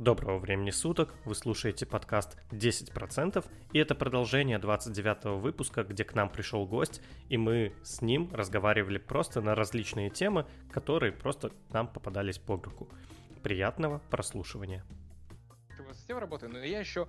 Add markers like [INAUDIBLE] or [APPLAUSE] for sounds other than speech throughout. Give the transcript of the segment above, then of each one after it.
Доброго времени суток, вы слушаете подкаст 10%, и это продолжение 29 выпуска, где к нам пришел гость, и мы с ним разговаривали просто на различные темы, которые просто нам попадались под руку. Приятного прослушивания. С работаю, но я еще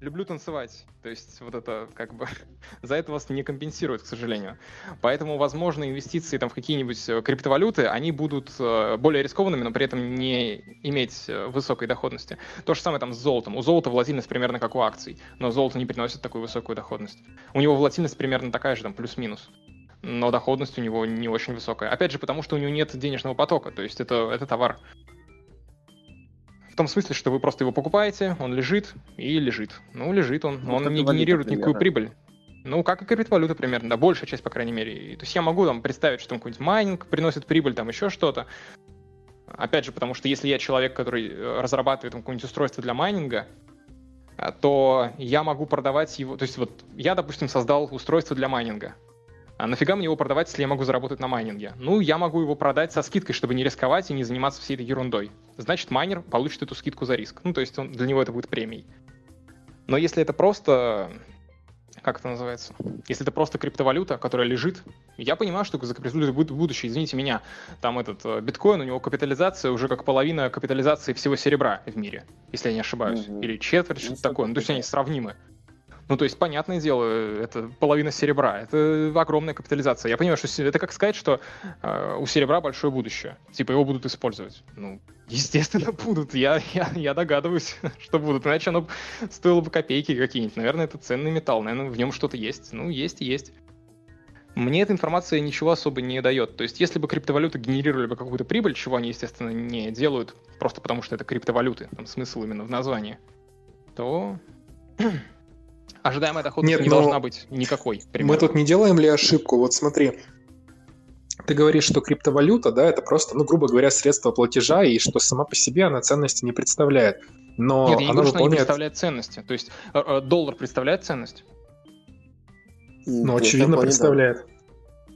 люблю танцевать. То есть вот это как бы [LAUGHS] за это вас не компенсирует, к сожалению. Поэтому, возможно, инвестиции там в какие-нибудь э, криптовалюты, они будут э, более рискованными, но при этом не иметь э, высокой доходности. То же самое там с золотом. У золота волатильность примерно как у акций, но золото не приносит такую высокую доходность. У него волатильность примерно такая же, там плюс-минус но доходность у него не очень высокая. Опять же, потому что у него нет денежного потока, то есть это, это товар том смысле, что вы просто его покупаете, он лежит и лежит. Ну, лежит он, ну, он не генерирует никакую прибыль. Ну, как и криптовалюта примерно, да, большая часть, по крайней мере. То есть я могу там представить, что какой-нибудь майнинг приносит прибыль, там еще что-то. Опять же, потому что если я человек, который э, разрабатывает какое-нибудь устройство для майнинга, э, то я могу продавать его... То есть вот я, допустим, создал устройство для майнинга. А нафига мне его продавать, если я могу заработать на майнинге? Ну, я могу его продать со скидкой, чтобы не рисковать и не заниматься всей этой ерундой. Значит, майнер получит эту скидку за риск. Ну, то есть он, для него это будет премией. Но если это просто... Как это называется? Если это просто криптовалюта, которая лежит, я понимаю, что за криптовалютой будет будущее. Извините меня, там этот э, биткоин, у него капитализация уже как половина капитализации всего серебра в мире, если я не ошибаюсь. Mm-hmm. Или четверть, что-то ну, такое. Ну, то есть они сравнимы. Ну, то есть, понятное дело, это половина серебра, это огромная капитализация. Я понимаю, что это как сказать, что э, у серебра большое будущее. Типа его будут использовать. Ну, естественно, [LAUGHS] будут. Я, я, я догадываюсь, [LAUGHS] что будут. Иначе оно стоило бы копейки какие-нибудь. Наверное, это ценный металл, наверное, в нем что-то есть. Ну, есть и есть. Мне эта информация ничего особо не дает. То есть, если бы криптовалюты генерировали бы какую-то прибыль, чего они, естественно, не делают, просто потому что это криптовалюты, там смысл именно в названии, то ожидаемая доходность Нет, не должна быть никакой. Примерно. Мы тут не делаем ли ошибку? Вот смотри, ты говоришь, что криптовалюта, да, это просто, ну, грубо говоря, средство платежа, и что сама по себе она ценности не представляет. Но Нет, я не говорю, выполняет... что она не представляет ценности. То есть э, э, доллар представляет ценность? Ну, очевидно, представляет.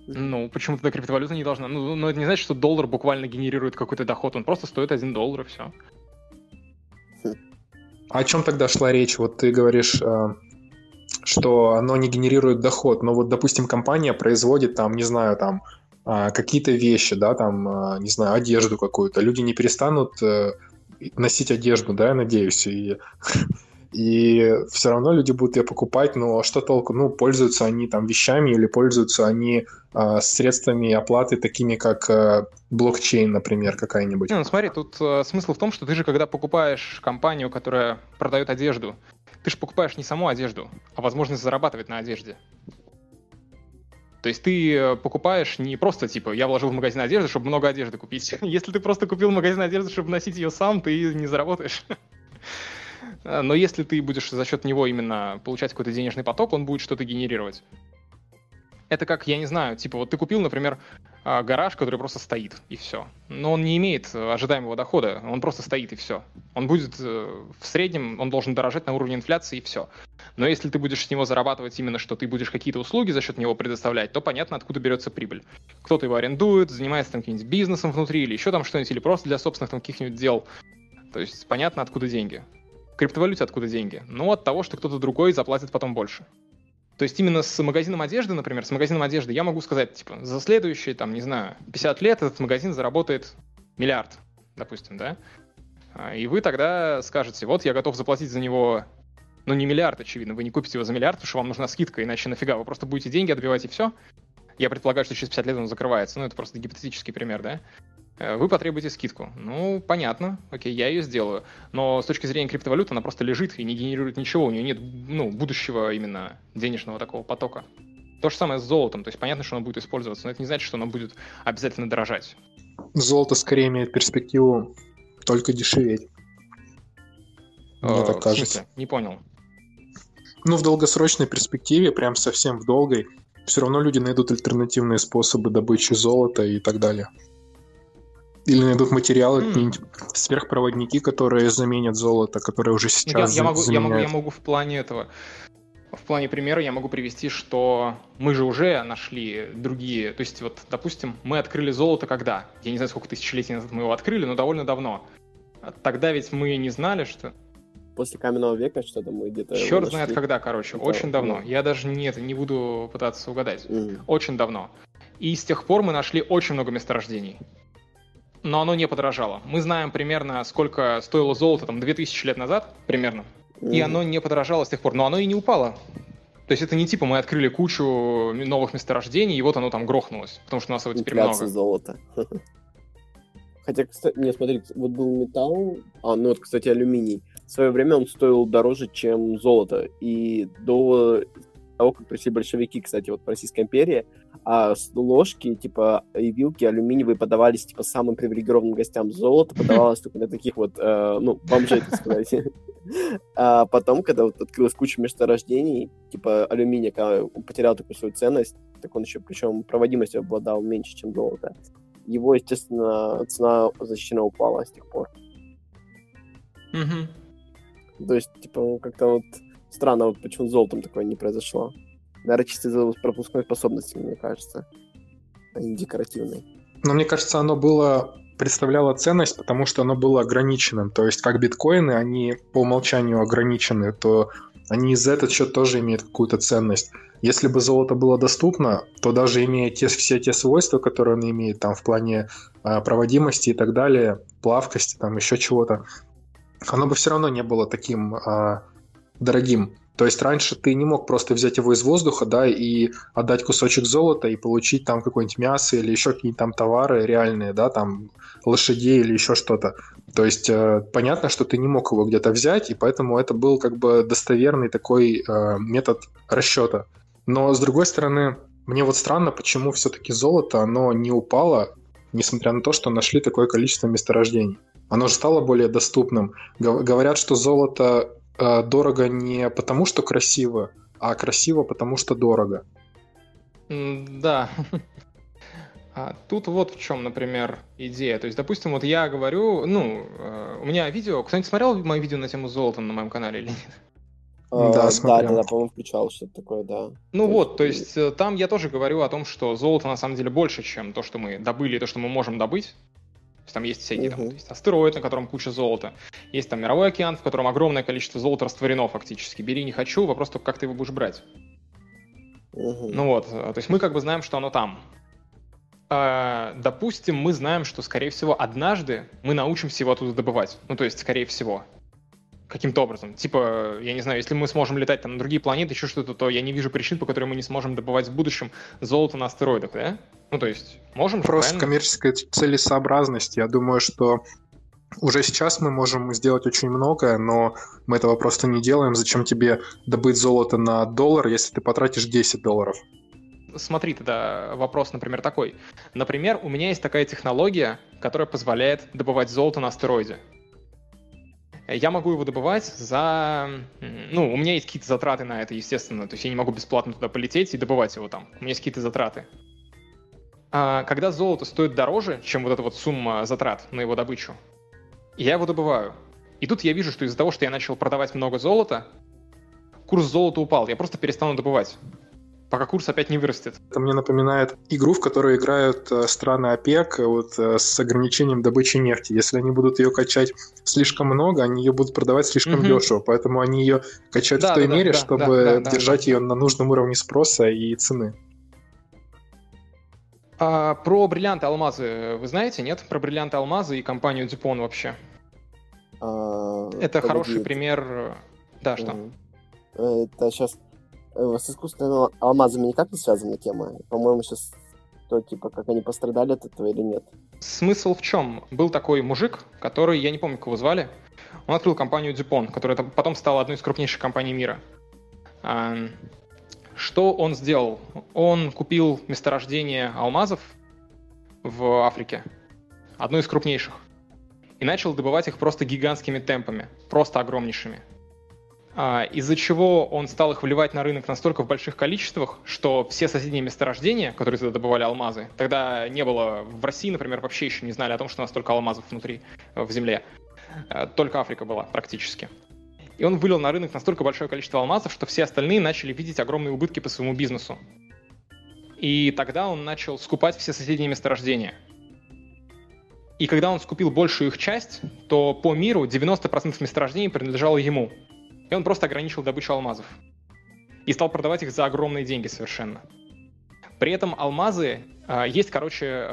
Ну, почему тогда криптовалюта не должна? Ну, но это не значит, что доллар буквально генерирует какой-то доход. Он просто стоит 1 доллар, и все. А о чем тогда шла речь? Вот ты говоришь, э, что оно не генерирует доход. Но вот, допустим, компания производит там, не знаю, там а, какие-то вещи, да, там, а, не знаю, одежду какую-то. Люди не перестанут э, носить одежду, да, я надеюсь, и, [LAUGHS] и все равно люди будут ее покупать, но что толку? Ну, пользуются они там вещами или пользуются они э, средствами оплаты, такими как э, блокчейн, например, какая-нибудь. Ну, смотри, тут э, смысл в том, что ты же, когда покупаешь компанию, которая продает одежду, ты же покупаешь не саму одежду, а возможность зарабатывать на одежде. То есть ты э, покупаешь не просто, типа, я вложил в магазин одежды, чтобы много одежды купить. [LAUGHS] Если ты просто купил магазин одежды, чтобы носить ее сам, ты не заработаешь. [LAUGHS] Но если ты будешь за счет него именно получать какой-то денежный поток, он будет что-то генерировать это как, я не знаю, типа вот ты купил, например, а, гараж, который просто стоит, и все. Но он не имеет ожидаемого дохода, он просто стоит, и все. Он будет э, в среднем, он должен дорожать на уровне инфляции, и все. Но если ты будешь с него зарабатывать именно, что ты будешь какие-то услуги за счет него предоставлять, то понятно, откуда берется прибыль. Кто-то его арендует, занимается там каким-нибудь бизнесом внутри, или еще там что-нибудь, или просто для собственных там каких-нибудь дел. То есть понятно, откуда деньги. В криптовалюте откуда деньги? Ну, от того, что кто-то другой заплатит потом больше. То есть именно с магазином одежды, например, с магазином одежды я могу сказать, типа, за следующие, там, не знаю, 50 лет этот магазин заработает миллиард, допустим, да? А, и вы тогда скажете, вот я готов заплатить за него, ну не миллиард, очевидно, вы не купите его за миллиард, потому что вам нужна скидка, иначе нафига, вы просто будете деньги отбивать и все. Я предполагаю, что через 50 лет он закрывается, ну это просто гипотетический пример, да? Э, вы потребуете скидку. Ну, понятно, окей, я ее сделаю. Но с точки зрения криптовалюты она просто лежит и не генерирует ничего, у нее нет ну, будущего именно денежного такого потока. То же самое с золотом, то есть понятно, что оно будет использоваться, но это не значит, что оно будет обязательно дорожать. Золото скорее имеет перспективу только дешеветь. Мне э, так кажется. Смысле? Не понял. Ну, в долгосрочной перспективе, прям совсем в долгой, все равно люди найдут альтернативные способы добычи золота и так далее. Или найдут материалы, mm. какие-нибудь сверхпроводники, которые заменят золото, которые уже сейчас я, я, могу, я, могу, я могу в плане этого в плане примера я могу привести, что мы же уже нашли другие, то есть вот, допустим, мы открыли золото когда? Я не знаю, сколько тысячелетий назад мы его открыли, но довольно давно. Тогда ведь мы не знали, что... После каменного века что-то мы где-то... Черт знает когда, короче, это... очень давно. Ну. Я даже нет, не буду пытаться угадать. Mm. Очень давно. И с тех пор мы нашли очень много месторождений. Но оно не подорожало. Мы знаем примерно, сколько стоило золото там 2000 лет назад, примерно. И оно не подорожало с тех пор. Но оно и не упало. То есть это не типа мы открыли кучу новых месторождений, и вот оно там грохнулось, потому что у нас его теперь Инфляция много. золота. [LAUGHS] Хотя, кстати, не, смотрите, вот был металл, а, ну вот, кстати, алюминий. В свое время он стоил дороже, чем золото. И до того, как пришли большевики, кстати, вот в Российской империи, а ложки, типа, и вилки алюминиевые подавались, типа, самым привилегированным гостям. Золото подавалось только для таких вот, э, ну, бомжей, так сказать. [LAUGHS] А потом, когда вот открылась куча месторождений, типа, алюминия, когда он потерял такую свою ценность, так он еще, причем, проводимостью обладал меньше, чем золото. Его, естественно, цена защищена упала с тех пор. То есть, типа, как-то вот Странно, вот почему с золотом такое не произошло. Наверное, чисто из-за пропускной способности, мне кажется, а не декоративной. Но мне кажется, оно было представляло ценность, потому что оно было ограниченным. То есть, как биткоины, они по умолчанию ограничены, то они из за этот счет тоже имеют какую-то ценность. Если бы золото было доступно, то даже имея те, все те свойства, которые оно имеет там в плане э, проводимости и так далее, плавкости, там еще чего-то, оно бы все равно не было таким э, дорогим. То есть раньше ты не мог просто взять его из воздуха, да, и отдать кусочек золота и получить там какое-нибудь мясо или еще какие-нибудь там товары реальные, да, там лошадей или еще что-то. То есть э, понятно, что ты не мог его где-то взять, и поэтому это был как бы достоверный такой э, метод расчета. Но с другой стороны, мне вот странно, почему все-таки золото, оно не упало, несмотря на то, что нашли такое количество месторождений. Оно же стало более доступным. Говорят, что золото э, дорого не потому, что красиво, а красиво потому, что дорого. Да. [LAUGHS] А тут вот в чем, например, идея. То есть, допустим, вот я говорю, ну, э, у меня видео. Кто-нибудь смотрел мое видео на тему золота на моем канале или нет? А, да, да, да, да, по-моему, включал что-то такое, да. Ну то вот, есть... то есть там я тоже говорю о том, что золото на самом деле больше, чем то, что мы добыли, и то, что мы можем добыть есть там есть всякие uh-huh. там, есть астероид, на котором куча золота. Есть там мировой океан, в котором огромное количество золота растворено фактически. Бери, не хочу, вопрос только, как ты его будешь брать. Uh-huh. Ну вот, то есть мы как бы знаем, что оно там. А, допустим, мы знаем, что, скорее всего, однажды мы научимся его оттуда добывать. Ну, то есть, скорее всего. Каким-то образом. Типа, я не знаю, если мы сможем летать там на другие планеты, еще что-то, то я не вижу причин, по которым мы не сможем добывать в будущем золото на астероидах, да? Ну, то есть, можем Просто коммерческая целесообразность. Я думаю, что уже сейчас мы можем сделать очень многое, но мы этого просто не делаем. Зачем тебе добыть золото на доллар, если ты потратишь 10 долларов? Смотри, тогда вопрос, например, такой. Например, у меня есть такая технология, которая позволяет добывать золото на астероиде. Я могу его добывать за... Ну, у меня есть какие-то затраты на это, естественно. То есть я не могу бесплатно туда полететь и добывать его там. У меня есть какие-то затраты. А, когда золото стоит дороже, чем вот эта вот сумма затрат на его добычу, я его добываю. И тут я вижу, что из-за того, что я начал продавать много золота, курс золота упал. Я просто перестану добывать пока курс опять не вырастет. Это мне напоминает игру, в которую играют э, страны ОПЕК вот, э, с ограничением добычи нефти. Если они будут ее качать слишком много, они ее будут продавать слишком угу. дешево, поэтому они ее качают да, в той да, мере, да, чтобы да, да, держать да, ее да. на нужном уровне спроса и цены. А, про бриллианты алмазы вы знаете, нет? Про бриллианты алмазы и компанию Дюпон вообще. А, это погоди. хороший пример. Да, что? Это сейчас э, с искусственными алмазами никак не связана тема. По-моему, сейчас то, типа, как они пострадали от этого или нет. Смысл в чем? Был такой мужик, который, я не помню, кого звали, он открыл компанию Dupont, которая потом стала одной из крупнейших компаний мира. Что он сделал? Он купил месторождение алмазов в Африке, одно из крупнейших, и начал добывать их просто гигантскими темпами, просто огромнейшими. А, из-за чего он стал их вливать на рынок настолько в больших количествах, что все соседние месторождения, которые тогда добывали алмазы, тогда не было в России, например, вообще еще не знали о том, что у нас столько алмазов внутри, в земле. Э, только Африка была практически. И он вылил на рынок настолько большое количество алмазов, что все остальные начали видеть огромные убытки по своему бизнесу. И тогда он начал скупать все соседние месторождения. И когда он скупил большую их часть, то по миру 90% месторождений принадлежало ему. И он просто ограничил добычу алмазов. И стал продавать их за огромные деньги совершенно. При этом алмазы... Э, есть, короче,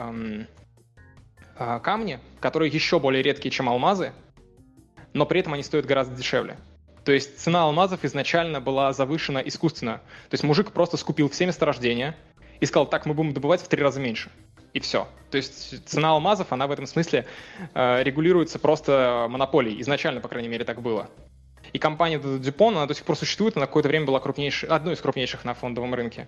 э, камни, которые еще более редкие, чем алмазы, но при этом они стоят гораздо дешевле. То есть цена алмазов изначально была завышена искусственно. То есть мужик просто скупил все месторождения и сказал, так, мы будем добывать в три раза меньше. И все. То есть цена алмазов, она в этом смысле э, регулируется просто монополией. Изначально, по крайней мере, так было. И компания Dupont, она до сих пор существует, она какое-то время была крупнейшей, одной из крупнейших на фондовом рынке.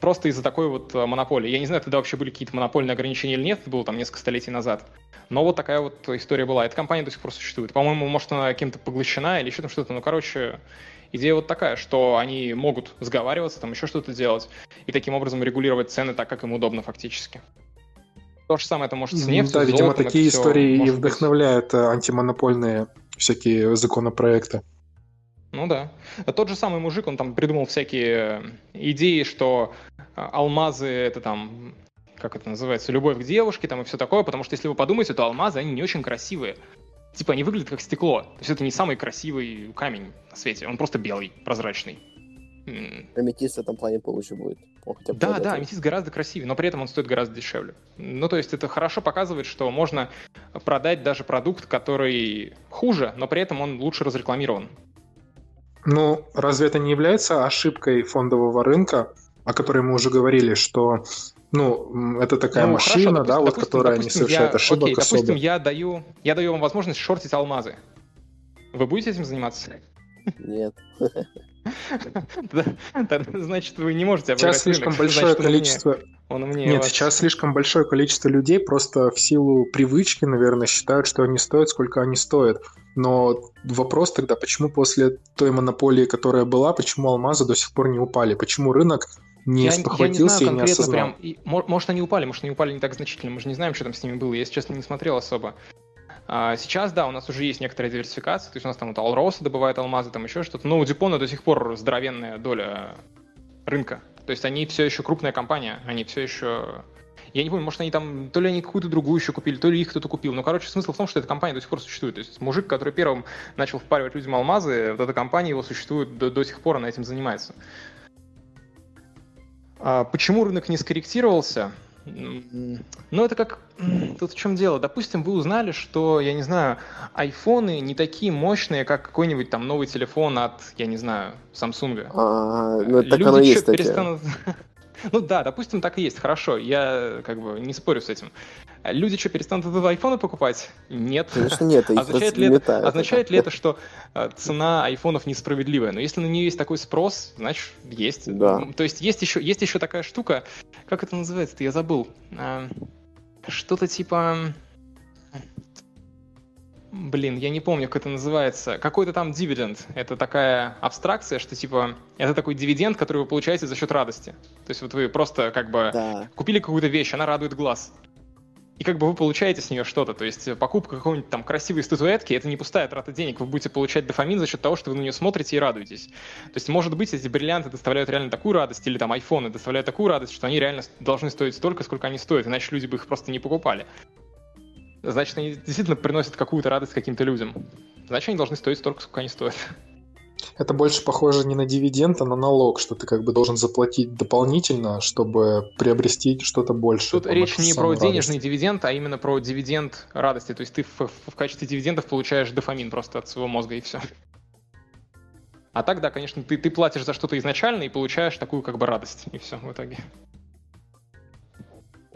Просто из-за такой вот э, монополии. Я не знаю, тогда вообще были какие-то монопольные ограничения или нет, это было там несколько столетий назад. Но вот такая вот история была. Эта компания до сих пор существует. По-моему, может, она кем-то поглощена или еще там что-то. Ну, короче, идея вот такая, что они могут сговариваться, там еще что-то делать, и таким образом регулировать цены так, как им удобно фактически. То же самое это может с нефтью, Да, с видимо, золотом, такие истории и может быть. вдохновляют э, антимонопольные всякие законопроекты. Ну да. А Тот же самый мужик, он там придумал всякие идеи, что а, алмазы это там, как это называется, любовь к девушке там и все такое, потому что если вы подумаете, то алмазы, они не очень красивые. Типа они выглядят как стекло. То есть это не самый красивый камень на свете, он просто белый, прозрачный. Аметист в этом плане получше будет. Бы Да, да, это. аметист гораздо красивее, но при этом он стоит гораздо дешевле. Ну, то есть это хорошо показывает, что можно продать даже продукт, который хуже, но при этом он лучше разрекламирован. Ну, разве это не является ошибкой фондового рынка, о которой мы уже говорили, что ну, это такая Ну, машина, хорошо, да, допустим- вот допустим- которая не допустим, совершает я- ошибок окей, особо. допустим, я даю, я даю вам возможность шортить алмазы. Вы будете этим заниматься? Нет. Значит, вы не можете Сейчас слишком большое количество... Он умнее Нет, вас. сейчас слишком большое количество людей просто в силу привычки, наверное, считают, что они стоят, сколько они стоят. Но вопрос тогда, почему после той монополии, которая была, почему алмазы до сих пор не упали? Почему рынок не Я, я спохватился не и знаю не конкретно осознал? прям. и мо- может, они упали, может, они упали не так значительно. Мы же не знаем, что там с ними было. Я, если честно, не смотрел особо. А, сейчас, да, у нас уже есть некоторая диверсификация. То есть у нас там вот Алроса добывает алмазы, там еще что-то. Но у Дюпона до сих пор здоровенная доля рынка. То есть они все еще крупная компания, они все еще... Я не помню, может, они там, то ли они какую-то другую еще купили, то ли их кто-то купил. Но, короче, смысл в том, что эта компания до сих пор существует. То есть мужик, который первым начал впаривать людям алмазы, вот эта компания его существует до, до сих пор, она этим занимается. А почему рынок не скорректировался? Ну, это как... Тут в чем дело? Допустим, вы узнали, что, я не знаю, айфоны не такие мощные, как какой-нибудь там новый телефон от, я не знаю, Samsung. А, ну, так Люди оно есть, кстати. [LAUGHS] [LAUGHS] Ну да, допустим, так и есть, хорошо, я как бы не спорю с этим. Люди что, перестанут этот айфоны покупать? Нет. Конечно, нет, Означает ли, это, означает ли это, что э, цена айфонов несправедливая? Но если на нее есть такой спрос, значит, есть. Да. То есть есть еще, есть еще такая штука, как это называется-то, я забыл. А, Что-то типа... Блин, я не помню, как это называется. Какой-то там дивиденд. Это такая абстракция, что типа это такой дивиденд, который вы получаете за счет радости. То есть вот вы просто как бы Да. купили какую-то вещь, она радует глаз. И как бы вы получаете с нее что-то. То есть покупка какой-нибудь там красивой статуэтки, это не пустая трата денег. Вы будете получать дофамин за счет того, что вы на нее смотрите и радуетесь. То есть, может быть, эти бриллианты доставляют реально такую радость, или там айфоны доставляют такую радость, что они реально должны стоить столько, сколько они стоят, иначе люди бы их просто не покупали. Значит, они действительно приносят какую-то радость каким-то людям. Значит, они должны стоить столько, сколько они стоят. Это больше похоже не на дивиденд, а на налог, что ты как бы должен заплатить дополнительно, чтобы приобрести что-то больше. Тут там, речь не про денежный радость. дивиденд, а именно про дивиденд радости. То есть ты в, в качестве дивидендов получаешь дофамин просто от своего мозга и все. А так, да, конечно, ты, ты платишь за что-то изначально и получаешь такую как бы радость. И все в итоге.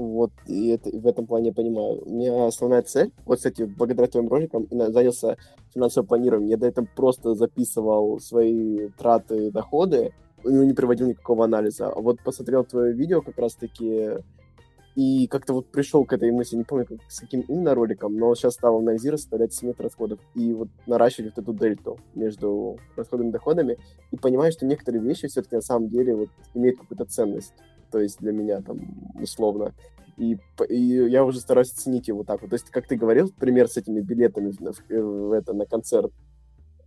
Вот, и это, и в этом плане я понимаю. У меня основная цель, вот, кстати, благодаря твоим роликам занялся финансовым планированием. Я до этого просто записывал свои траты, доходы, ну, не приводил никакого анализа. А вот посмотрел твое видео как раз-таки и как-то вот пришел к этой мысли, не помню, как, с каким именно роликом, но сейчас стал анализировать, составлять сметы расходов и вот наращивать вот эту дельту между расходами и доходами и понимаю, что некоторые вещи все-таки на самом деле вот имеют какую-то ценность то есть для меня там условно. И, и я уже стараюсь оценить его так вот. То есть, как ты говорил, пример с этими билетами в- э, в это, на концерт.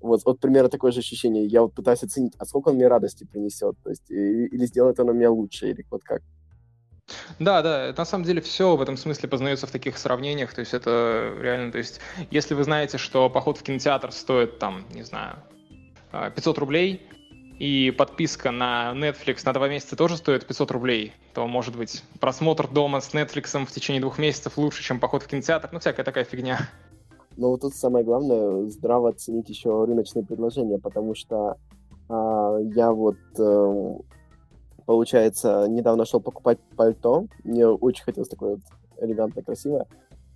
Вот, вот примерно такое же ощущение. Я вот пытаюсь оценить, а сколько он мне радости принесет. То есть, и- или сделает он меня лучше, или вот как. Да, да, на самом деле все в этом смысле познается в таких сравнениях, то есть это реально, то есть если вы знаете, что поход в кинотеатр стоит там, не знаю, 500 рублей, и подписка на Netflix на два месяца тоже стоит 500 рублей, то, может быть, просмотр дома с Netflix в течение двух месяцев лучше, чем поход в кинотеатр, ну, всякая такая фигня. Но вот тут самое главное здраво оценить еще рыночные предложения, потому что а, я вот, э, получается, недавно шел покупать пальто, мне очень хотелось такое вот элегантное, красивое,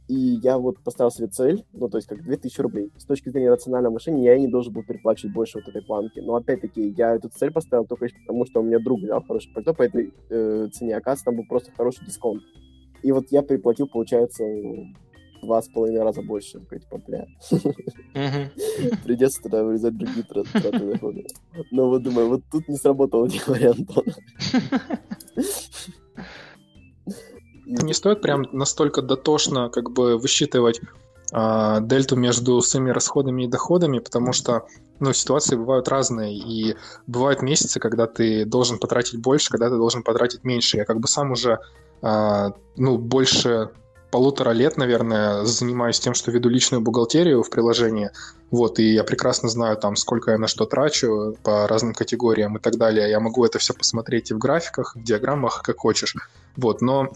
и я вот поставил себе цель, ну, то есть как 2000 рублей. С точки зрения рационального мышления я не должен был переплачивать больше вот этой планки. Но опять-таки я эту цель поставил только лишь потому, что у меня друг взял хорошее пальто по этой э, цене. Оказывается, там был просто хороший дисконт. И вот я переплатил, получается, два с половиной раза больше. Такой, типа, бля. [LAUGHS] Придется тогда вырезать другие траты дохода. Но вот думаю, вот тут не сработал вариант Антона. [LAUGHS] не стоит прям настолько дотошно как бы высчитывать э, дельту между своими расходами и доходами, потому что ну, ситуации бывают разные, и бывают месяцы, когда ты должен потратить больше, когда ты должен потратить меньше. Я как бы сам уже э, ну, больше полутора лет, наверное, занимаюсь тем, что веду личную бухгалтерию в приложении, вот, и я прекрасно знаю там, сколько я на что трачу по разным категориям и так далее. Я могу это все посмотреть и в графиках, в диаграммах, как хочешь, вот, но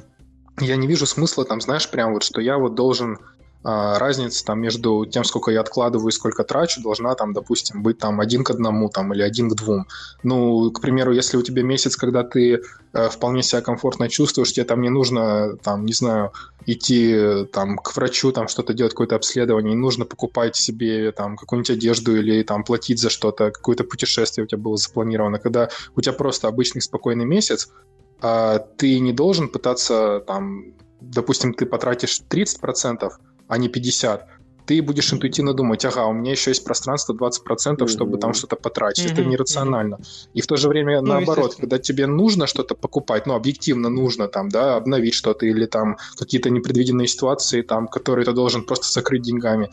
я не вижу смысла там, знаешь, прям вот, что я вот должен а, разница там между тем, сколько я откладываю и сколько трачу, должна там, допустим, быть там один к одному там или один к двум. Ну, к примеру, если у тебя месяц, когда ты э, вполне себя комфортно чувствуешь, тебе там не нужно, там, не знаю, идти там к врачу, там что-то делать, какое-то обследование, не нужно покупать себе там какую-нибудь одежду или там платить за что-то, какое-то путешествие у тебя было запланировано, когда у тебя просто обычный спокойный месяц, ты не должен пытаться там, допустим, ты потратишь 30%, а не 50%, ты будешь интуитивно думать, ага, у меня еще есть пространство 20%, чтобы там что-то потратить. Mm-hmm. Это нерационально. Mm-hmm. И в то же время, ну, наоборот, когда тебе нужно что-то покупать, ну, объективно нужно там, да, обновить что-то или там какие-то непредвиденные ситуации, там, которые ты должен просто закрыть деньгами,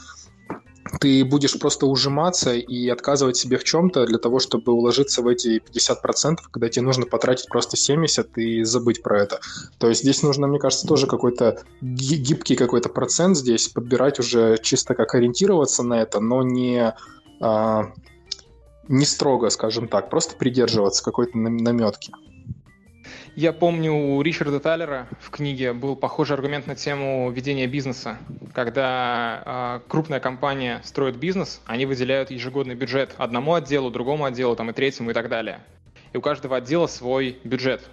ты будешь просто ужиматься и отказывать себе в чем-то для того, чтобы уложиться в эти 50%, когда тебе нужно потратить просто 70 и забыть про это. То есть здесь нужно, мне кажется, тоже какой-то гибкий какой-то процент здесь подбирать уже чисто как ориентироваться на это, но не, а, не строго, скажем так, просто придерживаться какой-то наметки. Я помню, у Ричарда Таллера в книге был похожий аргумент на тему ведения бизнеса. Когда э, крупная компания строит бизнес, они выделяют ежегодный бюджет одному отделу, другому отделу, там, и третьему и так далее. И у каждого отдела свой бюджет.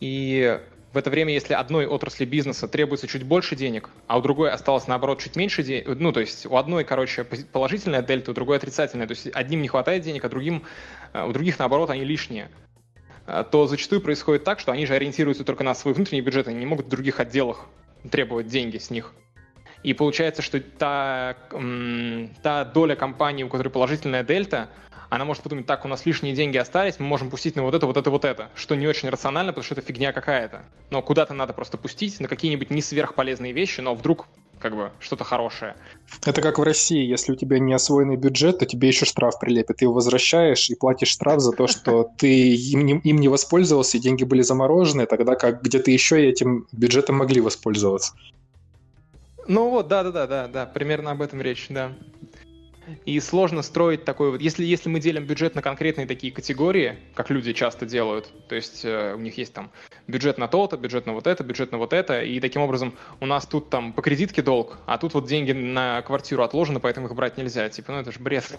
И в это время, если одной отрасли бизнеса требуется чуть больше денег, а у другой осталось, наоборот, чуть меньше денег, ну, то есть у одной, короче, положительная дельта, у другой отрицательная, то есть одним не хватает денег, а другим, э, у других, наоборот, они лишние. А, то зачастую происходит так, что они же ориентируются только на свой внутренний бюджет, они не могут в других отделах требовать деньги с них. И получается, что та, та доля компании, у которой положительная дельта, она может подумать, так, у нас лишние деньги остались, мы можем пустить на вот это, вот это, вот это, что не очень рационально, потому что это фигня какая-то. Но куда-то надо просто пустить на какие-нибудь не сверхполезные вещи, но вдруг как бы что-то хорошее. Это как в России, если у тебя не освоенный бюджет, то тебе еще штраф прилепят. Ты его возвращаешь и платишь штраф за то, что [LAUGHS] ты им не, им не воспользовался, и деньги были заморожены, тогда как где-то еще этим бюджетом могли воспользоваться. Ну вот, да-да-да, да, да, примерно об этом речь, да. И сложно строить такой вот... Если, если мы делим бюджет на конкретные такие категории, как люди часто делают, то есть э, у них есть там бюджет на то-то, бюджет на вот это, бюджет на вот это, и таким образом у нас тут там по кредитке долг, а тут вот деньги на квартиру отложены, поэтому их брать нельзя. Типа, ну это же бред.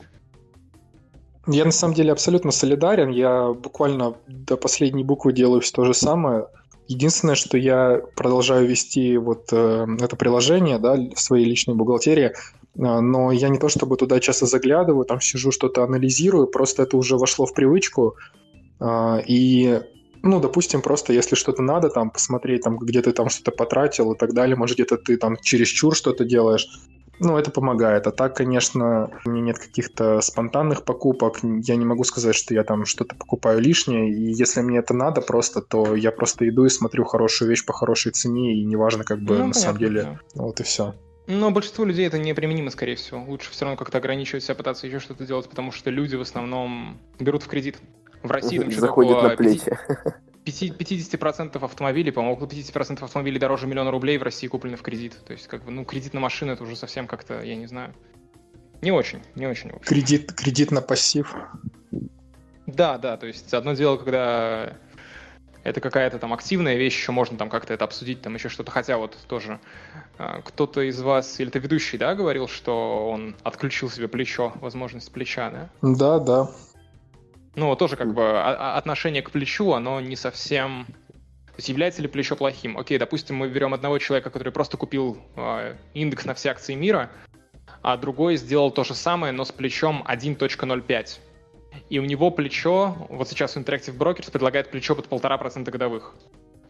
Я на самом деле абсолютно солидарен. Я буквально до последней буквы делаю все то же самое. Единственное, что я продолжаю вести вот э, это приложение, да, в своей личной бухгалтерии, но я не то чтобы туда часто заглядываю, там сижу, что-то анализирую, просто это уже вошло в привычку, а, и ну, допустим, просто если что-то надо, там, посмотреть, там, где ты там что-то потратил и так далее, может, где-то ты там чересчур что-то делаешь, ну, это помогает. А так, конечно, у меня нет каких-то спонтанных покупок. Я не могу сказать, что я там что-то покупаю лишнее. И если мне это надо просто, то я просто иду и смотрю хорошую вещь по хорошей цене. И неважно, как бы, ну, на понятно, самом деле. Да. Вот и все. Но большинству людей это неприменимо, скорее всего. Лучше все равно как-то ограничивать себя, пытаться еще что-то делать, потому что люди в основном берут в кредит. В России там [LAUGHS] что Заходит на плечи. 50% автомобилей, по-моему, около 50% автомобилей дороже миллиона рублей в России куплены в кредит. То есть, как бы, ну, кредит на машину это уже совсем как-то, я не знаю. Не очень, не очень. Кредит, кредит на пассив. Да, да, то есть одно дело, когда это какая-то там активная вещь, еще можно там как-то это обсудить, там еще что-то. Хотя вот тоже а, кто-то из вас, или это ведущий, да, говорил, что он отключил себе плечо, возможность плеча, да? Да, да. Ну, тоже как бы а, а, отношение к плечу, оно не совсем... То есть является ли плечо плохим? Окей, допустим, мы берем одного человека, который просто купил э, индекс на все акции мира, а другой сделал то же самое, но с плечом 1.05. И у него плечо, вот сейчас Interactive Brokers предлагает плечо под полтора процента годовых.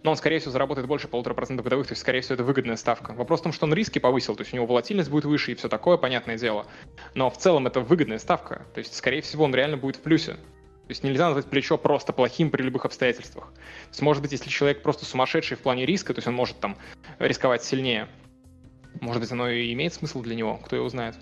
Но он, скорее всего, заработает больше полутора процента годовых, то есть, скорее всего, это выгодная ставка. Вопрос в том, что он риски повысил, то есть у него волатильность будет выше и все такое, понятное дело. Но в целом это выгодная ставка, то есть, скорее всего, он реально будет в плюсе. То есть нельзя назвать плечо просто плохим при любых обстоятельствах. То есть, может быть, если человек просто сумасшедший в плане риска, то есть он может там рисковать сильнее, может быть, оно и имеет смысл для него, кто его знает.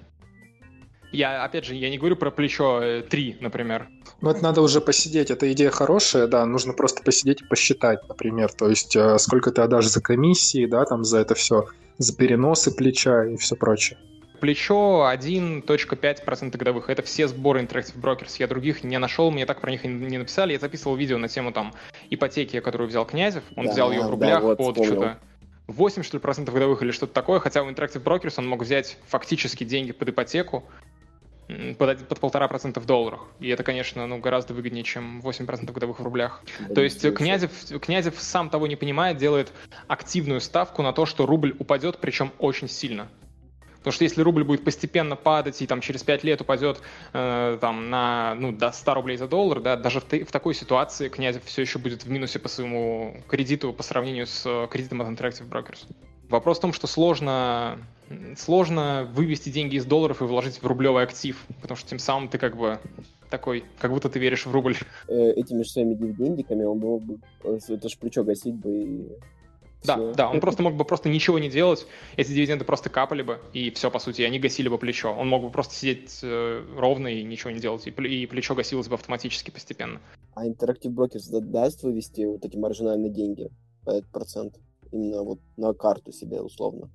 Я, опять же, я не говорю про плечо 3, э, например. Ну, это надо уже посидеть. Эта идея хорошая, да, нужно просто посидеть и посчитать, например. То есть, э, сколько ты отдашь за комиссии, да, там, за это все, за переносы плеча и все прочее плечо 1.5% годовых. Это все сборы Interactive Brokers. Я других не нашел, мне так про них не написали. Я записывал видео на тему там ипотеки, которую взял Князев. Он да, взял ее в рублях да, вот, под что-то 8 что ли, процентов годовых или что-то такое, хотя у Interactive Brokers он мог взять фактически деньги под ипотеку под, под полтора процента в долларах. И это, конечно, ну, гораздо выгоднее, чем 8% годовых в рублях. Да, то есть Князев, Князев, сам того не понимая, делает активную ставку на то, что рубль упадет, причем очень сильно. Потому что если рубль будет постепенно падать и там через 5 лет упадет э, там, на, ну, до 100 рублей за доллар, да, даже в, в такой ситуации Князев все еще будет в минусе по своему кредиту по сравнению с э, кредитом от Interactive Brokers. Вопрос в том, что сложно, сложно вывести деньги из долларов и вложить в рублевый актив, потому что тем самым ты как бы такой, как будто ты веришь в рубль. Э, этими же своими дивидендиками он был бы, это же плечо гасить бы и да, все. да, он просто мог бы просто ничего не делать, эти дивиденды просто капали бы, и все, по сути, они гасили бы плечо. Он мог бы просто сидеть э, ровно и ничего не делать, и, и плечо гасилось бы автоматически постепенно. А Interactive Brokers даст вывести вот эти маржинальные деньги этот процент? Именно вот на карту себе, условно?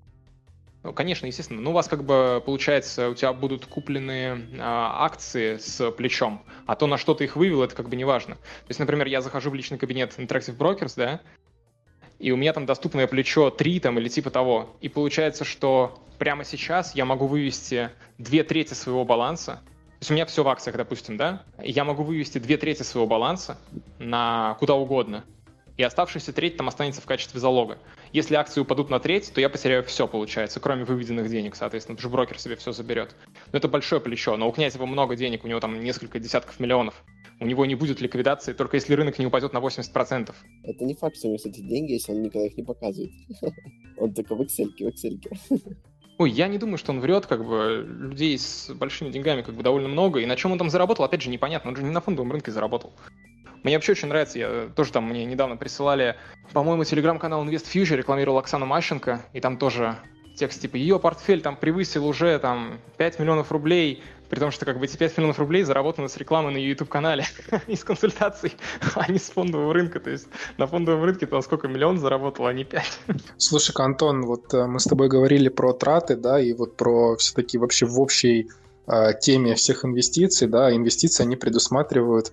Ну, конечно, естественно. Ну, у вас как бы, получается, у тебя будут куплены а, акции с плечом, а то, на что ты их вывел, это как бы не важно. То есть, например, я захожу в личный кабинет Interactive Brokers, да, и у меня там доступное плечо 3 там, или типа того. И получается, что прямо сейчас я могу вывести две трети своего баланса. То есть у меня все в акциях, допустим, да? И я могу вывести две трети своего баланса на куда угодно. И оставшаяся треть там останется в качестве залога. Если акции упадут на треть, то я потеряю все, получается, кроме выведенных денег, соответственно, потому что брокер себе все заберет. Но это большое плечо, но у Князева много денег, у него там несколько десятков миллионов у него не будет ликвидации, только если рынок не упадет на 80%. Это не факт, что у него, кстати, деньги, если он никогда их не показывает. [LAUGHS] Он только в Excel, в Excel. [LAUGHS] Ой, я не думаю, что он врет, как бы людей с большими деньгами как бы довольно много, и на чем он там заработал, опять же, непонятно, он же не на фондовом рынке заработал. Мне вообще очень нравится, я тоже там мне недавно присылали, по-моему, телеграм-канал Invest Future рекламировал Оксана Мащенко, и там тоже текст типа ее портфель там превысил уже там 5 миллионов рублей, при том, что как бы эти 5 миллионов рублей заработаны с рекламы на YouTube-канале, [LAUGHS] из консультаций, [LAUGHS] а не с фондового рынка. То есть на фондовом рынке там сколько миллион заработал, а не 5. [LAUGHS] Слушай, Антон, вот э, мы с тобой говорили про траты, да, и вот про все-таки вообще в общей э, теме всех инвестиций, да, инвестиции, они предусматривают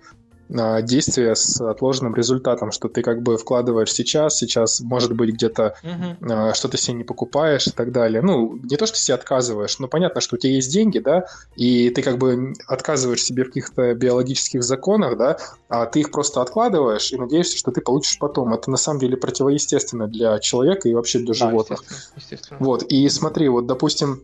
а, действия с отложенным результатом, что ты как бы вкладываешь сейчас, сейчас, может быть, где-то uh-huh. что-то себе не покупаешь и так далее. Ну, не то, что себе отказываешь, но понятно, что у тебя есть деньги, да, и ты как бы отказываешь себе в каких-то биологических законах, да, а ты их просто откладываешь и надеешься, что ты получишь потом. Это на самом деле противоестественно для человека и вообще для животных. Да, естественно, естественно. Вот, и смотри, вот, допустим,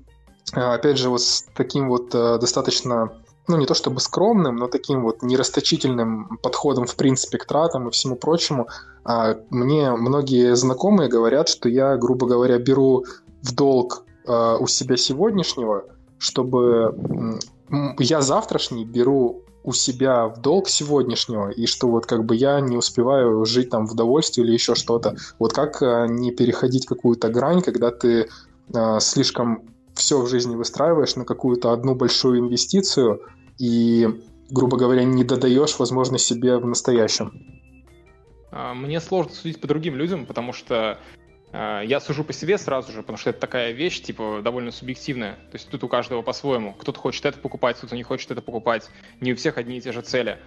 опять же, вот с таким вот э, достаточно ну, не то чтобы скромным, но таким вот нерасточительным подходом, в принципе, к тратам и всему прочему, а мне многие знакомые говорят, что я, грубо говоря, беру в долг а, у себя сегодняшнего, чтобы я завтрашний беру у себя в долг сегодняшнего, и что вот как бы я не успеваю жить там в удовольствии или еще что-то. Вот как а, не переходить какую-то грань, когда ты э, слишком все в жизни выстраиваешь на какую-то одну большую инвестицию, и, грубо говоря, не додаешь, возможно, себе в настоящем. А, мне сложно судить по другим людям, потому что а, я сужу по себе сразу же, потому что это такая вещь, типа, довольно субъективная. То есть тут у каждого по-своему. Кто-то хочет это покупать, кто-то не хочет это покупать. Не у всех одни и те же цели.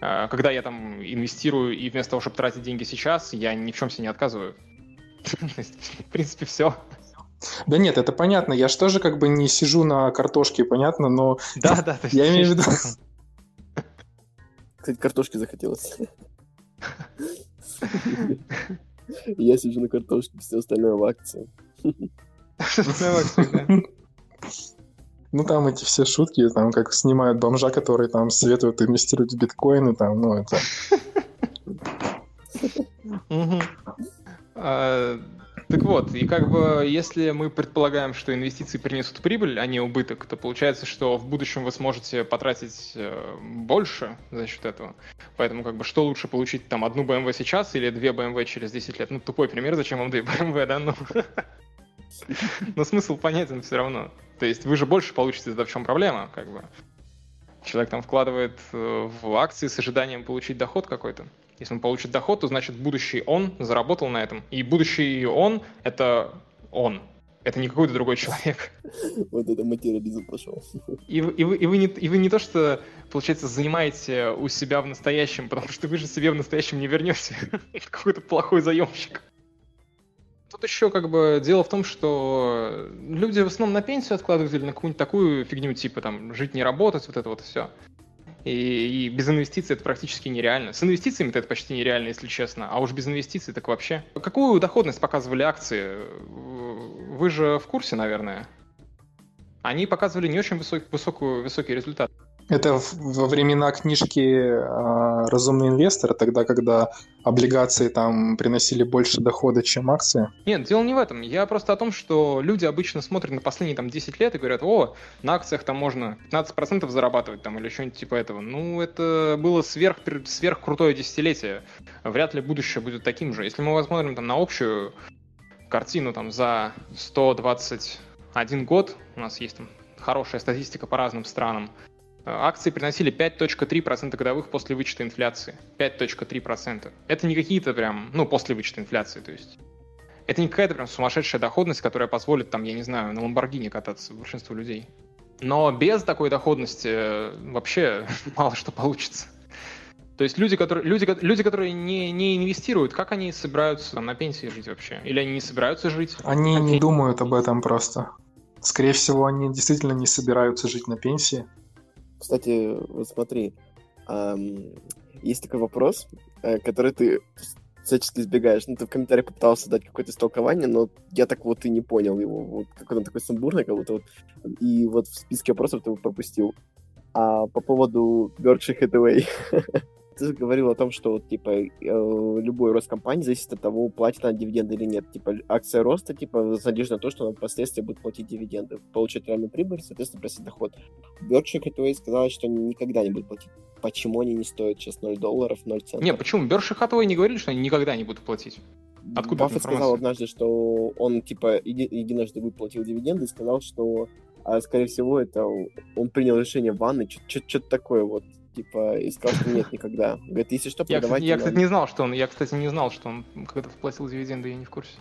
А, когда я там инвестирую, и вместо того, чтобы тратить деньги сейчас, я ни в чем себе не отказываю. [LAUGHS] В принципе, все. Да нет, это понятно. Я же тоже как бы не сижу на картошке, понятно, но... Да, да. Я имею в виду... [LAUGHS] Кстати, картошки захотелось. [LAUGHS] Я сижу на картошке, все остальное в акции. [LAUGHS] Ну, там эти все шутки, там, как снимают бомжа, который там советует инвестировать в биткоины, там, ну, это... Так вот, и как бы если мы предполагаем, что инвестиции принесут прибыль, а не убыток, то получается, что в будущем вы сможете потратить э, больше за счет этого. Поэтому как бы что лучше получить там одну BMW сейчас или две BMW через 10 лет? Ну, тупой пример, зачем вам две [LAUGHS] BMW, да? Ну, [LAUGHS] но смысл понятен все равно. То есть вы же больше получите, да в чем проблема, как бы. Человек там вкладывает э, в акции с ожиданием получить доход какой-то. Если он получит доход, то значит будущий он заработал на этом. И будущий он — это он. Это не какой-то другой человек. [LAUGHS] Вот это материализм пошел. И, и, вы, и, вы не, и вы не то, что, получается, занимаете у себя в настоящем, потому что вы же себе в настоящем не вернете. [LAUGHS] Какой-то плохой заемщик. Тут еще как бы дело в том, что люди в основном на пенсию откладывают или на какую-нибудь такую фигню, типа там жить не работать, вот это вот все. И, и без инвестиций это практически нереально. С инвестициями это почти нереально, если честно. А уж без инвестиций так вообще. Какую доходность показывали акции? Вы же в курсе, наверное. Они показывали не очень высок, высокую, высокий результат. Это во времена книжки э, «Разумный инвестор», тогда, когда облигации там приносили больше дохода, чем акции? Нет, дело не в этом. Я просто о том, что люди обычно смотрят на последние там 10 лет и говорят, о, на акциях там можно 15% зарабатывать там или что-нибудь типа этого. Ну, это было сверх, сверх крутое десятилетие. Вряд ли будущее будет таким же. Если мы посмотрим там на общую картину там за 121 год, у нас есть там хорошая статистика по разным странам, акции приносили 5.3% годовых после вычета инфляции. 5.3%. Это не какие-то прям, ну, после вычета инфляции, то есть. Это не какая-то прям сумасшедшая доходность, которая позволит, там, я не знаю, на Ламборгини кататься большинству людей. Но без такой доходности э, вообще [LAUGHS] мало что получится. То есть люди, которые, люди, люди, которые не, не инвестируют, как они собираются там, на пенсии жить вообще? Или они не собираются жить? Они не думают об этом просто. Скорее всего, они действительно не собираются жить на пенсии. Кстати, вот смотри, есть такой вопрос, э, который ты всячески избегаешь. Ну, ты в комментариях попытался дать какое-то истолкование, но я так вот и не понял его. Вот какой он такой сумбурный, как будто вот. И вот в списке вопросов ты его пропустил. А по поводу Berkshire Hathaway. [LAUGHS] ты говорил о том, что вот, типа, э, любой рост компании зависит от того, платит она дивиденды или нет. Типа, акция роста, типа, надежда на то, что она впоследствии будет платить дивиденды, получать реальную прибыль, соответственно, просить доход. Berkshire Hathaway сказала, что они никогда не будут платить. Почему они не стоят сейчас 0 долларов, 0 центов? Не, почему? Berkshire Hathaway не говорили, что они никогда не будут платить. Откуда Баффет сказал однажды, что он, типа, еди- единожды выплатил дивиденды и сказал, что, а, скорее всего, это он принял решение в ванной, что-то такое вот типа, и сказал, что нет, никогда. Говорит, если что, продавайте. Я, я, кстати, не знал, что он, я, кстати, не знал, что он когда-то платил дивиденды, я не в курсе.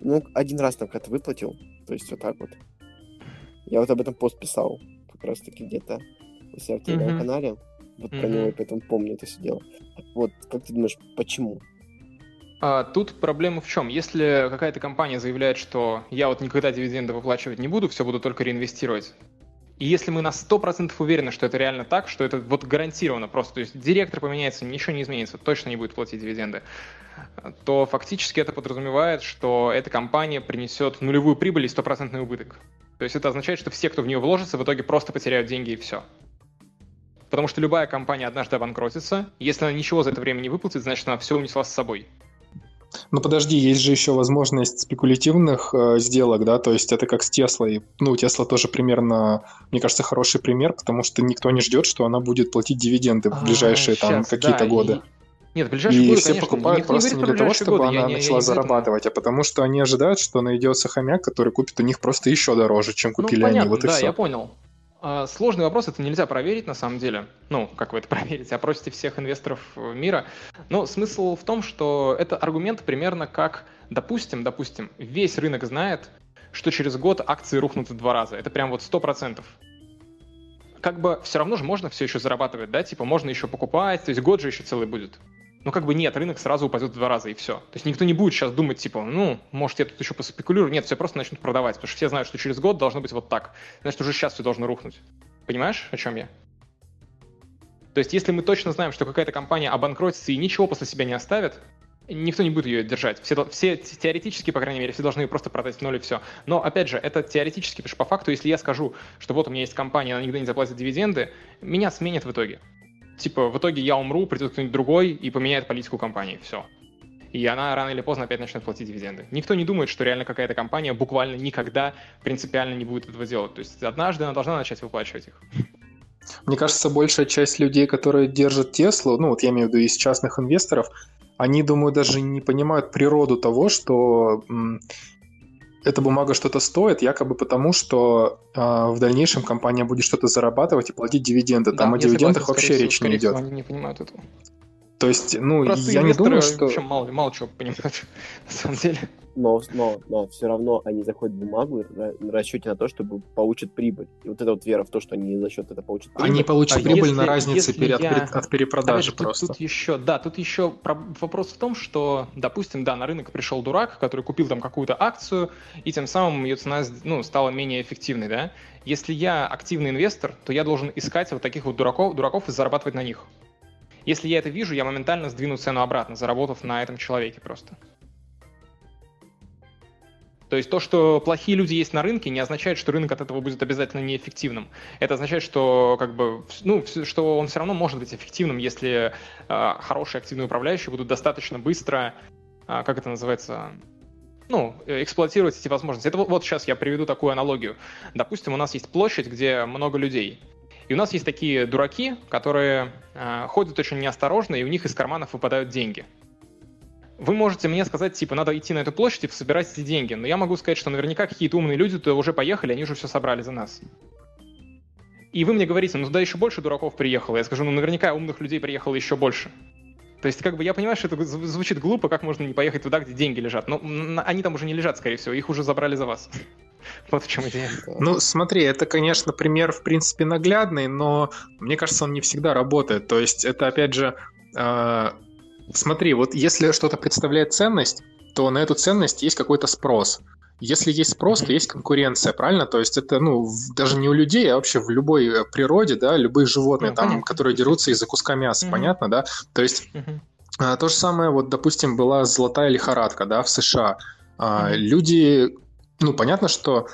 Ну, один раз там как-то выплатил, то есть вот так вот. Я вот об этом пост писал, как раз таки где-то у себя в телеграм-канале. Вот mm-hmm. про него, и поэтому помню это все дело. Вот, как ты думаешь, почему? А, тут проблема в чем? Если какая-то компания заявляет, что я вот никогда дивиденды выплачивать не буду, все буду только реинвестировать, и если мы на 100% уверены, что это реально так, что это вот гарантированно просто, то есть директор поменяется, ничего не изменится, точно не будет платить дивиденды, то фактически это подразумевает, что эта компания принесет нулевую прибыль и стопроцентный убыток. То есть это означает, что все, кто в нее вложится, в итоге просто потеряют деньги и все. Потому что любая компания однажды обанкротится, если она ничего за это время не выплатит, значит она все унесла с собой. Ну подожди, есть же еще возможность спекулятивных э, сделок, да, то есть это как с Теслой. Ну, Тесла тоже примерно, мне кажется, хороший пример, потому что никто не ждет, что она будет платить дивиденды в а, ближайшие а, там какие-то да, годы. И... Нет, в ближайшие и годы, все конечно, покупают просто не, для того, чтобы годы, она я, начала я, я зарабатывать, а потому что они ожидают, что найдется хомяк, который купит у них просто еще дороже, чем купили ну, понятно, они. Вот да, и все. я понял. А, сложный вопрос, это нельзя проверить на самом деле. Ну, как вы это [LAUGHS] проверите? Опросите всех инвесторов мира. Но смысл в том, что это аргумент примерно как, допустим, допустим, весь рынок знает, что через год акции рухнут в два раза. Это прям вот сто процентов. Как бы все равно же можно все еще зарабатывать, да? Типа можно еще покупать, то есть год же еще целый будет. Ну, как бы нет, рынок сразу упадет в два раза, и все. То есть никто не будет сейчас думать, типа, ну, может, я тут еще поспекулирую. Нет, все просто начнут продавать, потому что все знают, что через год должно быть вот так. Значит, уже сейчас все должно рухнуть. Понимаешь, о чем я? То есть, если мы точно знаем, что какая-то компания обанкротится и ничего после себя не оставит, никто не будет ее держать. Все, все теоретически, по крайней мере, все должны ее просто продать в ноль и все. Но, опять же, это теоретически, потому что по факту, если я скажу, что вот у меня есть компания, она никогда не заплатит дивиденды, меня сменят в итоге типа, в итоге я умру, придет кто-нибудь другой и поменяет политику компании. Все. И она рано или поздно опять начнет платить дивиденды. Никто не думает, что реально какая-то компания буквально никогда принципиально не будет этого делать. То есть однажды она должна начать выплачивать их. Мне кажется, большая часть людей, которые держат Теслу, ну вот я имею в виду из частных инвесторов, они, думаю, даже не понимают природу того, что эта бумага что-то стоит, якобы потому, что э, в дальнейшем компания будет что-то зарабатывать и платить дивиденды. Там да, о дивидендах вообще речь не идет. Они не понимают этого. То есть, ну, Простые я не думаю, что... Вообще мало, мало чего понимают, [LAUGHS] на самом деле но, но, но все равно они заходят в бумагу на расчете на то, чтобы получат прибыль. И вот эта вот вера в то, что они за счет этого получат прибыль. Они получат а прибыль если, на разнице перед, я... от перепродажи Опять просто. Тут, тут еще, да, тут еще вопрос в том, что, допустим, да, на рынок пришел дурак, который купил там какую-то акцию, и тем самым ее цена ну, стала менее эффективной, да. Если я активный инвестор, то я должен искать вот таких вот дураков, дураков и зарабатывать на них. Если я это вижу, я моментально сдвину цену обратно, заработав на этом человеке просто. То есть то, что плохие люди есть на рынке, не означает, что рынок от этого будет обязательно неэффективным. Это означает, что как бы, ну, что он все равно может быть эффективным, если э, хорошие активные управляющие будут достаточно быстро, э, как это называется, ну, эксплуатировать эти возможности. Это вот, вот сейчас я приведу такую аналогию. Допустим, у нас есть площадь, где много людей. И у нас есть такие дураки, которые э, ходят очень неосторожно, и у них из карманов выпадают деньги вы можете мне сказать, типа, надо идти на эту площадь и собирать эти деньги. Но я могу сказать, что наверняка какие-то умные люди туда уже поехали, они уже все собрали за нас. И вы мне говорите, ну туда еще больше дураков приехало. Я скажу, ну наверняка умных людей приехало еще больше. То есть, как бы я понимаю, что это звучит глупо, как можно не поехать туда, где деньги лежат. Но они там уже не лежат, скорее всего, их уже забрали за вас. Вот в чем идея. Ну, смотри, это, конечно, пример, в принципе, наглядный, но мне кажется, он не всегда работает. То есть, это, опять же, а, Смотри, вот если что-то представляет ценность, то на эту ценность есть какой-то спрос. Если есть спрос, то есть конкуренция, правильно? То есть это, ну, даже не у людей, а вообще в любой э, природе, да, любые животные, ну, там, понятно. которые дерутся из-за куска мяса, mm-hmm. понятно, да? То есть mm-hmm. то же самое, вот, допустим, была золотая лихорадка, да, в США. Mm-hmm. Люди, ну, понятно, что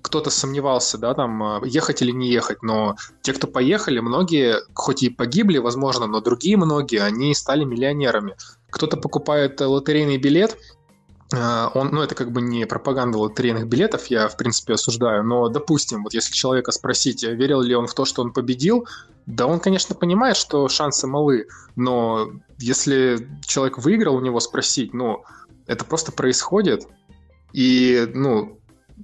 кто-то сомневался, да, там, а, ехать или не ехать, но те, кто поехали, многие, хоть и погибли, возможно, но другие многие, они стали миллионерами. Кто-то покупает лотерейный билет, а, он, ну, это как бы не пропаганда лотерейных билетов, я, в принципе, осуждаю, но, допустим, вот если человека спросить, верил ли он в то, что он победил, да он, конечно, понимает, что шансы малы, но если человек выиграл у него спросить, ну, это просто происходит, и, ну,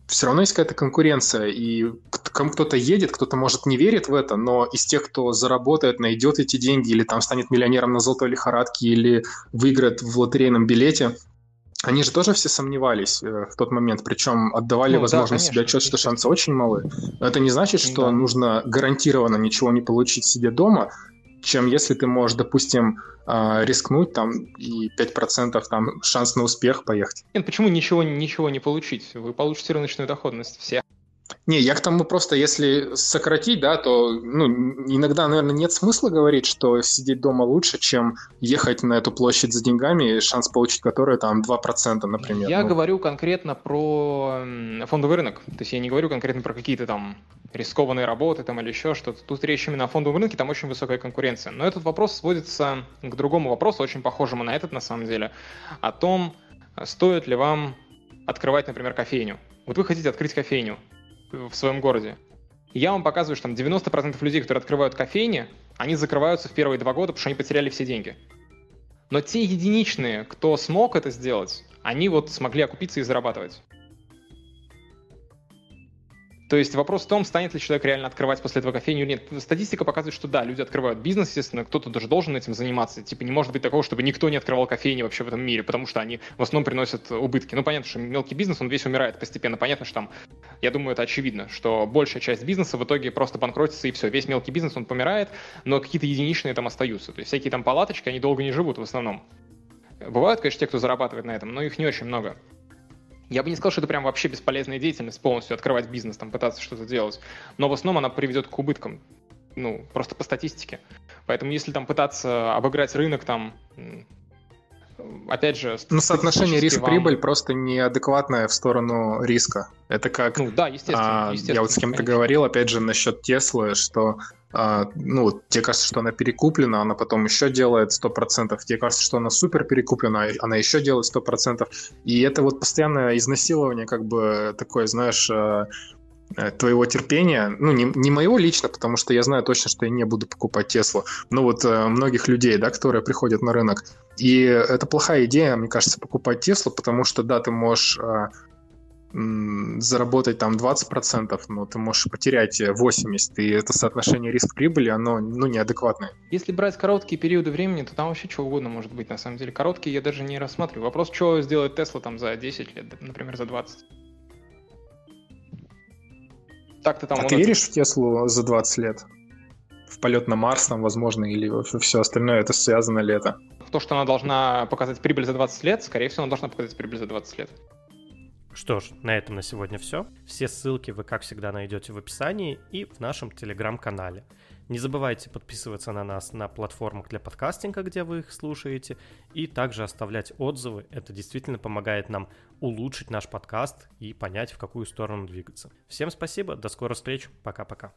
все равно есть какая-то конкуренция, и кому кто-то едет, кто-то, может, не верит в это, но из тех, кто заработает, найдет эти деньги, или там станет миллионером на золотой лихорадке, или выиграет в лотерейном билете, они же тоже все сомневались э, в тот момент, причем отдавали, ну, возможно, да, себе отчет, что шансы очень малы. Но это не значит, что да. нужно гарантированно ничего не получить себе дома, чем если ты можешь, допустим, а, рискнуть там и 5% там шанс на успех поехать. Нет, почему ничего, ничего не получить? Вы получите рыночную доходность все. Не, я к тому просто, если сократить, да, то ну, иногда, наверное, нет смысла говорить, что сидеть дома лучше, чем ехать на эту площадь за деньгами, шанс получить которую там 2%, например. Я ну. говорю конкретно про фондовый рынок. То есть я не говорю конкретно про какие-то там рискованные работы там или еще что-то. Тут речь именно о фондовом рынке, там очень высокая конкуренция. Но этот вопрос сводится к другому вопросу, очень похожему на этот на самом деле, о том, стоит ли вам открывать, например, кофейню. Вот вы хотите открыть кофейню, в своем городе. я вам показываю, что там 90% людей, которые открывают кофейни, они закрываются в первые два года, потому что они потеряли все деньги. Но те единичные, кто смог это сделать, они вот смогли окупиться и зарабатывать. То есть вопрос в том, станет ли человек реально открывать после этого кофейню или нет. Статистика показывает, что да, люди открывают бизнес, естественно, кто-то даже должен этим заниматься. Типа не может быть такого, чтобы никто не открывал кофейни вообще в этом мире, потому что они в основном приносят убытки. Ну, понятно, что мелкий бизнес, он весь умирает постепенно. Понятно, что там, я думаю, это очевидно, что большая часть бизнеса в итоге просто банкротится и все. Весь мелкий бизнес, он помирает, но какие-то единичные там остаются. То есть всякие там палаточки, они долго не живут в основном. Бывают, конечно, те, кто зарабатывает на этом, но их не очень много. Я бы не сказал, что это прям вообще бесполезная деятельность, полностью открывать бизнес, там, пытаться что-то делать. Но в основном она приведет к убыткам. Ну, просто по статистике. Поэтому если там пытаться обыграть рынок, там, опять же... Ну, соотношение риск-прибыль вам... просто неадекватное в сторону риска. Это как... Ну, да, естественно. А, естественно я вот с кем-то говорил, опять же, насчет Теслы, что а, ну, тебе кажется, что она перекуплена, она потом еще делает 100%, тебе кажется, что она супер перекуплена, она еще делает 100%, и это вот постоянное изнасилование, как бы такое, знаешь, а, э, твоего терпения, ну, не, не моего лично, потому что я знаю точно, что я не буду покупать Теслу, но вот э, многих людей, да, которые приходят на рынок. И это плохая идея, мне кажется, покупать Теслу, потому что, да, ты можешь а, заработать там 20%, но ты можешь потерять 80%, и это соотношение риск-прибыли, оно ну, неадекватное. Если брать короткие периоды времени, то там вообще что угодно может быть, на самом деле. Короткие я даже не рассматриваю. Вопрос, что сделает Тесла там за 10 лет, например, за 20. Так-то там а ты веришь в Теслу за 20 лет? В полет на Марс там, возможно, или все остальное, это связано ли это? То, что она должна показать прибыль за 20 лет, скорее всего, она должна показать прибыль за 20 лет. Что ж, на этом на сегодня все. Все ссылки вы, как всегда, найдете в описании и в нашем телеграм-канале. Не забывайте подписываться на нас на платформах для подкастинга, где вы их слушаете, и также оставлять отзывы. Это действительно помогает нам улучшить наш подкаст и понять, в какую сторону двигаться. Всем спасибо, до скорых встреч, пока-пока.